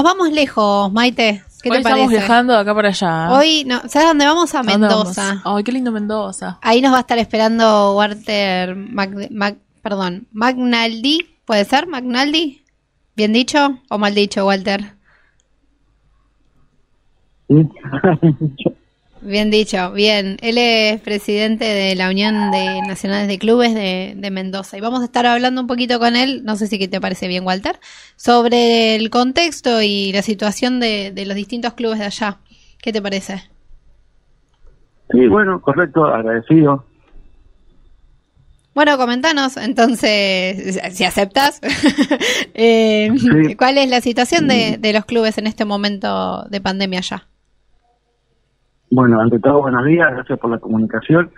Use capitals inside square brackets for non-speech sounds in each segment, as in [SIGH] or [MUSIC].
Nos vamos lejos, Maite. ¿Qué Hoy te estamos parece? viajando de acá para allá. Hoy, no, ¿sabes dónde vamos? A ¿A dónde Mendoza. Ay, qué lindo Mendoza. Ahí nos va a estar esperando Walter perdón, Magnaldi, ¿puede ser? Magnaldi, ¿bien dicho o mal dicho, Walter? [LAUGHS] Bien dicho, bien. Él es presidente de la Unión de Nacionales de Clubes de, de Mendoza y vamos a estar hablando un poquito con él, no sé si te parece bien, Walter, sobre el contexto y la situación de, de los distintos clubes de allá. ¿Qué te parece? sí, bueno, correcto, agradecido. Bueno, comentanos entonces, si aceptas, [LAUGHS] eh, Sí. ¿cuál es la situación de, de los clubes en este momento de pandemia allá? Bueno, ante todo, buenos días, gracias por la comunicación.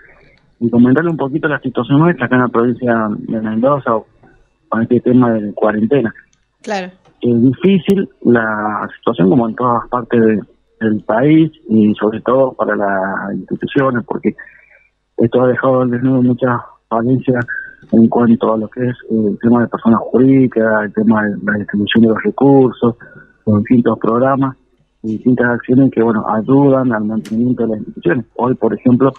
Y comentarle un poquito la situación nuestra acá en la provincia de Mendoza con este tema de cuarentena. Claro, Es difícil la situación como en todas partes de- del país y sobre todo para las instituciones porque esto ha dejado al desnudo muchas falencias en cuanto a lo que es eh, el tema de personas jurídicas, el tema de la distribución de los recursos, los distintos programas distintas acciones que bueno ayudan al mantenimiento de las instituciones. Hoy, por ejemplo,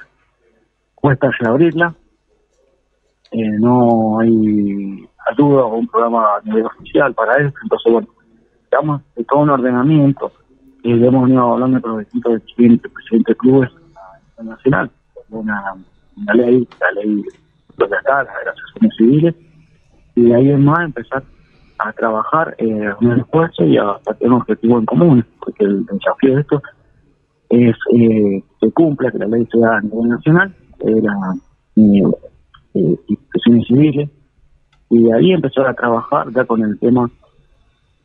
cuesta reabrirla, eh, no hay ayuda o un programa a nivel oficial para eso, entonces bueno, digamos de todo un ordenamiento. Y hemos venido hablando con los distintos presidentes, presidentes de clubes nacional, una, una ley, la ley de las de las asociaciones civiles, y de ahí en más empezar a trabajar eh, un esfuerzo y a, a tener un objetivo en común, porque el desafío de esto es eh, que cumpla, que la ley sea a nivel nacional, la, eh, instituciones civiles, y de ahí empezar a trabajar ya con el tema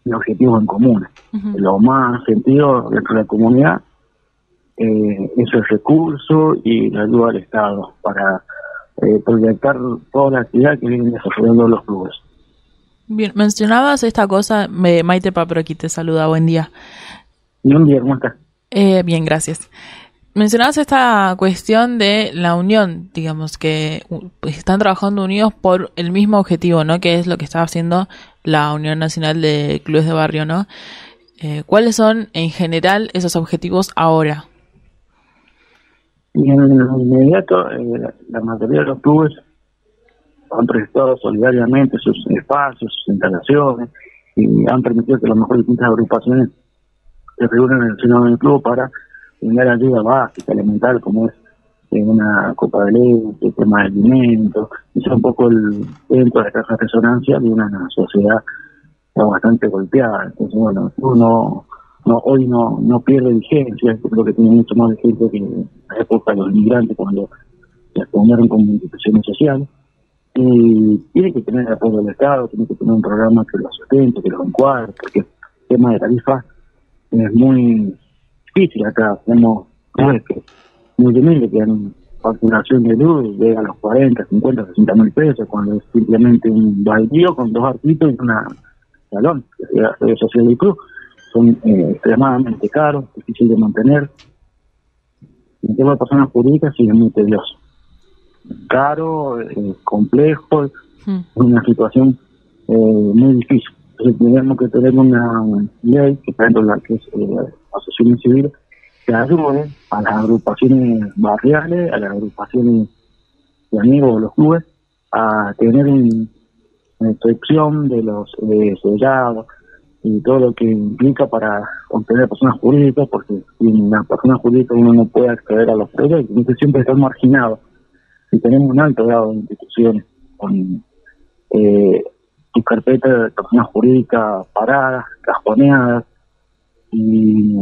de objetivos en común. Lo más sentido dentro de la comunidad eh, es el recurso y la ayuda al Estado para eh, proyectar toda la actividad que vienen desarrollando los clubes. Bien, mencionabas esta cosa, me, Maite Papro aquí te saluda, buen día. Y un día, ¿cómo estás? Eh, bien, gracias. Mencionabas esta cuestión de la unión, digamos, que uh, están trabajando unidos por el mismo objetivo, ¿no? Que es lo que está haciendo la Unión Nacional de Clubes de Barrio, ¿no? Eh, ¿Cuáles son, en general, esos objetivos ahora? Y en el inmediato, eh, la, la mayoría de los clubes han prestado solidariamente sus espacios, sus instalaciones, y han permitido que las mejores distintas agrupaciones se reúnan en el seno del club para brindar ayuda básica, elemental, como es eh, una copa de leche, tema de alimentos, es un poco el dentro de la caja resonancia de una sociedad bastante golpeada. Entonces, bueno, uno no, hoy no, pierde vigencia, creo que tiene mucho más vigencia que en la época de los inmigrantes cuando se asumieron como instituciones sociales. Y tiene que tener el apoyo del Estado, tiene que tener un programa que lo sustente, que lo encuadre, porque el tema de tarifas es muy difícil acá. Tenemos clubes que muy humildes que han facturación de luz llega a los 40, 50, 60 mil pesos, cuando es simplemente un baldío con dos arquitos y una salón, que sede social del club. Son eh, extremadamente caros, difícil de mantener. En el tema de personas jurídicas sí es muy tedioso. Caro, eh, complejo, es una situación eh, muy difícil. Entonces tenemos que tener una ley, que la que es eh, la asociación civil, que ayude a las agrupaciones barriales, a las agrupaciones de amigos de los clubes, a tener un- una inspección de los sellados y todo lo que implica para obtener personas jurídicas, porque sin la persona jurídica uno no puede acceder a los proyectos, entonces siempre están marginados. Si tenemos un alto grado de instituciones con eh, tu carpeta de personas jurídicas paradas, cajoneadas, y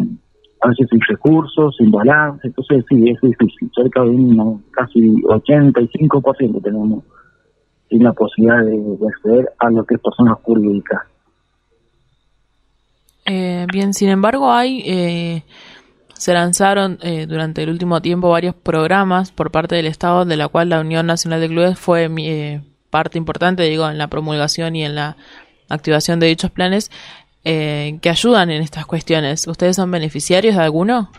a veces sin recursos, sin balance, entonces sí, es difícil. Cerca de un casi 85% tenemos sin la posibilidad de, de acceder a lo que es personas jurídicas. Eh, bien, sin embargo, hay eh, se lanzaron eh, durante el último tiempo varios programas por parte del Estado, de la cual la Unión Nacional de Clubes fue eh, parte importante, digo, en la promulgación y en la activación de dichos planes, eh, que ayudan en estas cuestiones. ¿Ustedes son beneficiarios de alguno?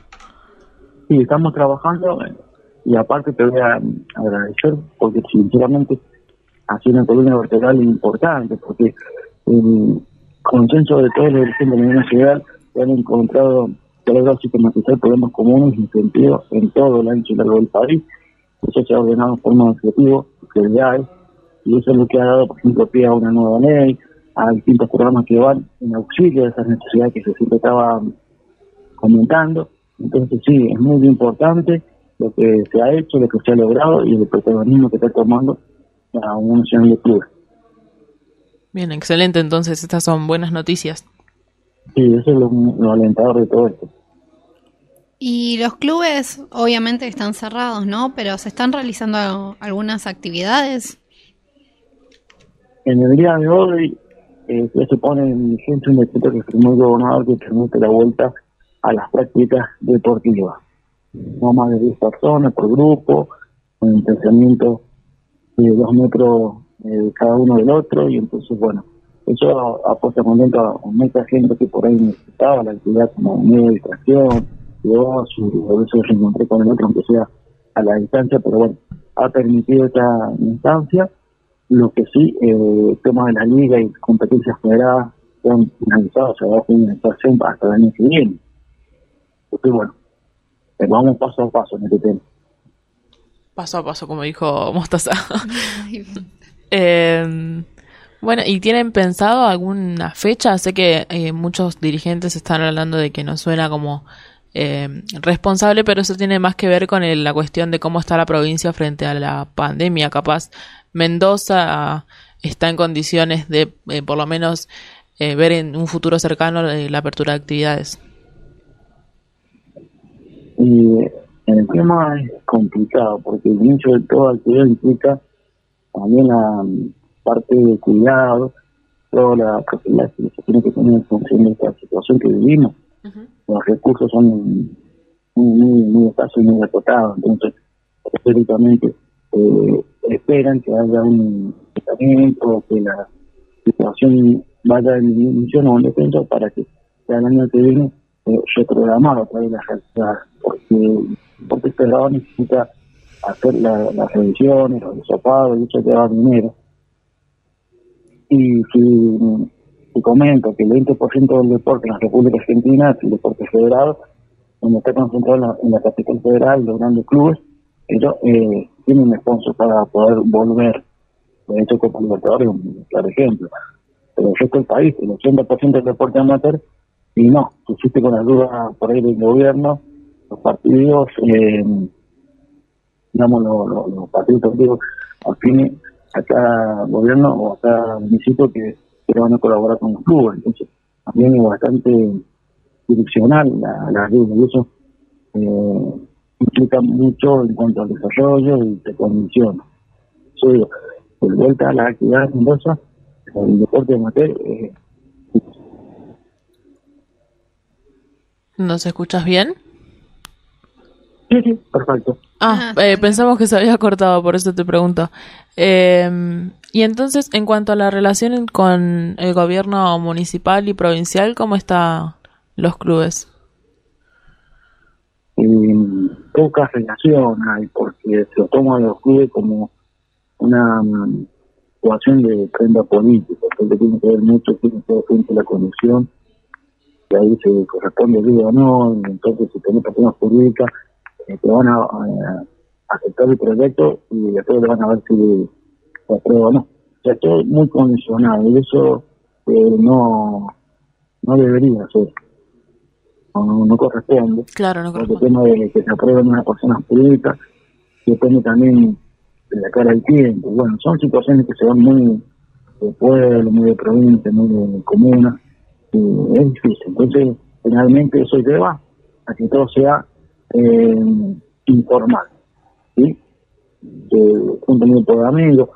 Sí, estamos trabajando eh, y aparte te voy a agradecer porque sinceramente ha sido una columna vertebral importante porque eh, consenso de todos los dirigentes de la Unión Nacional han encontrado que sistematizar problemas comunes y sentidos en todo el ancho y largo del país. Eso se ha ordenado en forma de objetivo, prioridades, y eso es lo que ha dado, por ejemplo, pie a una nueva ley, a distintos programas que van en auxilio de esas necesidades que se siempre estaban comentando. Entonces sí, es muy importante lo que se ha hecho, lo que se ha logrado y el protagonismo que está tomando la Unión Nacional de. Bien, excelente. Entonces, estas son buenas noticias. Sí, eso es lo, alentador de todo esto. Y los clubes obviamente están cerrados, ¿no? Pero se están realizando algunas actividades. En el día de hoy eh, se pone en vigencia un decreto que firmó el gobernador que permite la vuelta a las prácticas deportivas. No más de 10 personas por grupo, con distanciamiento de dos metros eh, cada uno del otro, y entonces, bueno, eso ha puesto contento a mucha gente que por ahí necesitaba la actividad como medio de distracción, yo a veces reencontré con el otro, aunque sea a la distancia, pero bueno, ha permitido esta instancia. Lo que sí, eh, el tema de la liga y competencias federadas han finalizado, o sea, va a finalización hasta el año que viene. Entonces, bueno, eh, vamos paso a paso en este tema. Paso a paso, como dijo Mostaza. [LAUGHS] eh, bueno, ¿y tienen pensado alguna fecha? Sé que eh, muchos dirigentes están hablando de que no suena como eh, responsable, pero eso tiene más que ver con la cuestión de cómo está la provincia frente a la pandemia. Capaz Mendoza está en condiciones de, eh, por lo menos, ver en un futuro cercano la apertura de actividades. Y el tema es complicado, porque el inicio de toda actividad implica también la parte de cuidado, toda la capacidad que se tiene que tener en función de esta situación que vivimos. Los recursos son muy, muy, muy escasos y muy acotados, entonces, específicamente, eh, esperan que haya un tratamiento, que la situación vaya en disminución o un descenso para que el año que viene eh, reprogramar otra vez la realidad, porque, porque este lado necesita hacer las revisiones, los desopados, y eso lleva dinero y si, comento que el 20% del deporte en la República Argentina es el deporte federado, donde está concentrado en la, capital federal, los grandes clubes, ellos eh, tienen sponsor para poder volver. De hecho, Copa Libertadores es un claro ejemplo. Pero el resto del país, el 80% del deporte amateur, y no, existe con ayuda por ahí del gobierno, los partidos, eh, digamos, los, los, partidos deportivos afines a cada gobierno o a cada municipio que, van a colaborar con los clubes. Entonces, también es bastante direccional la, la y eso eh, implica mucho en cuanto al desarrollo y de condiciones. Yo digo, por vuelta a la actividad Mendoza, el deporte amateur eh, ¿Nos escuchas bien? Sí, sí, perfecto. Ah, eh, pensamos que se había cortado, por eso te pregunto. Eh, y entonces, en cuanto a la relación con el gobierno municipal y provincial, ¿cómo están los clubes? poca relación hay, porque se toman los clubes como una um, situación de prenda política, porque tiene que ver mucho, tiene que ver frente a la conducción, y ahí se corresponde el o no, entonces si tenés personas jurídicas, eh, te van a, aceptar el proyecto y después le van a ver si se aprueba o no. O sea, todo muy condicionado y eso eh, no, no debería ser. No, no corresponde. Claro, no corresponde. El tema de que se aprueben una persona pública depende también de la cara del tiempo. Bueno, son situaciones que se van muy de pueblo, muy de provincia, muy de comuna. Y es difícil. Entonces, finalmente eso lleva a que todo sea eh, informal, ¿sí? un grupo de amigos,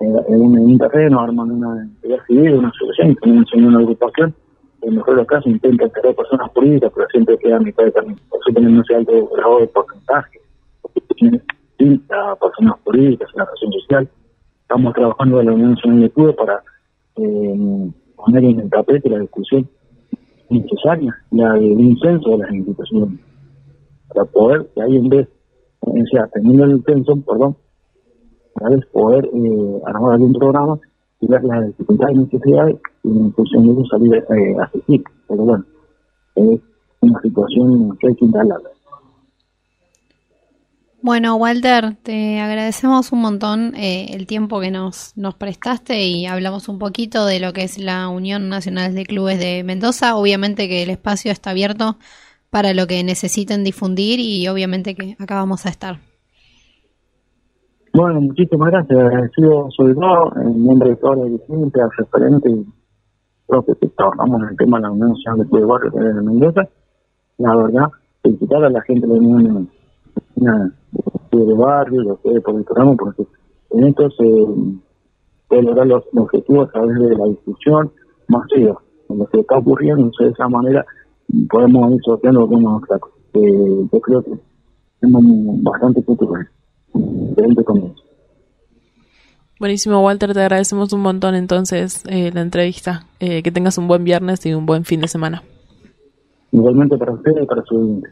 en, un, terreno, arman una entidad civil, una asociación, también una agrupación, en mejor de los casos intentan tener personas políticas, pero siempre queda a mitad de camino. Por eso tenemos ese alto grado de porcentaje, 30 personas políticas en la relación social. Estamos trabajando en la Unión Nacional de Cuba para eh, poner en el tapete la discusión necesaria, la del incenso de las instituciones para poder que ahí en vez, o sea, teniendo el censo, perdón, para poder eh, armar algún programa y ver las dificultades y necesidades y en función de eso salir eh, a asistir. Pero bueno, es una situación que hay que instalarla. Bueno, Walter, te agradecemos un montón eh, el tiempo que nos, nos prestaste y hablamos un poquito de lo que es la Unión Nacional de Clubes de Mendoza. Obviamente que el espacio está abierto para lo que necesiten difundir y obviamente que acá vamos a estar. Bueno, muchísimas gracias. Agradecido sobre todo en nombre de toda la dirigencia, referente y que trabajamos en el tema de la Unión Nacional de Clubes de Barrio de Mendoza. La verdad, felicitar a la gente de la Unión de barrio, lo que por el programa, porque en esto se puede lograr los, objetivos a través de la discusión masiva. En lo que está ocurriendo, de esa manera podemos ir sorteando algunos obstáculos. Eh, yo creo que tenemos bastante futuro diferente comienzo. Buenísimo, Walter, te agradecemos un montón entonces eh, la entrevista. Eh, que tengas un buen viernes y un buen fin de semana. Igualmente para ustedes y para su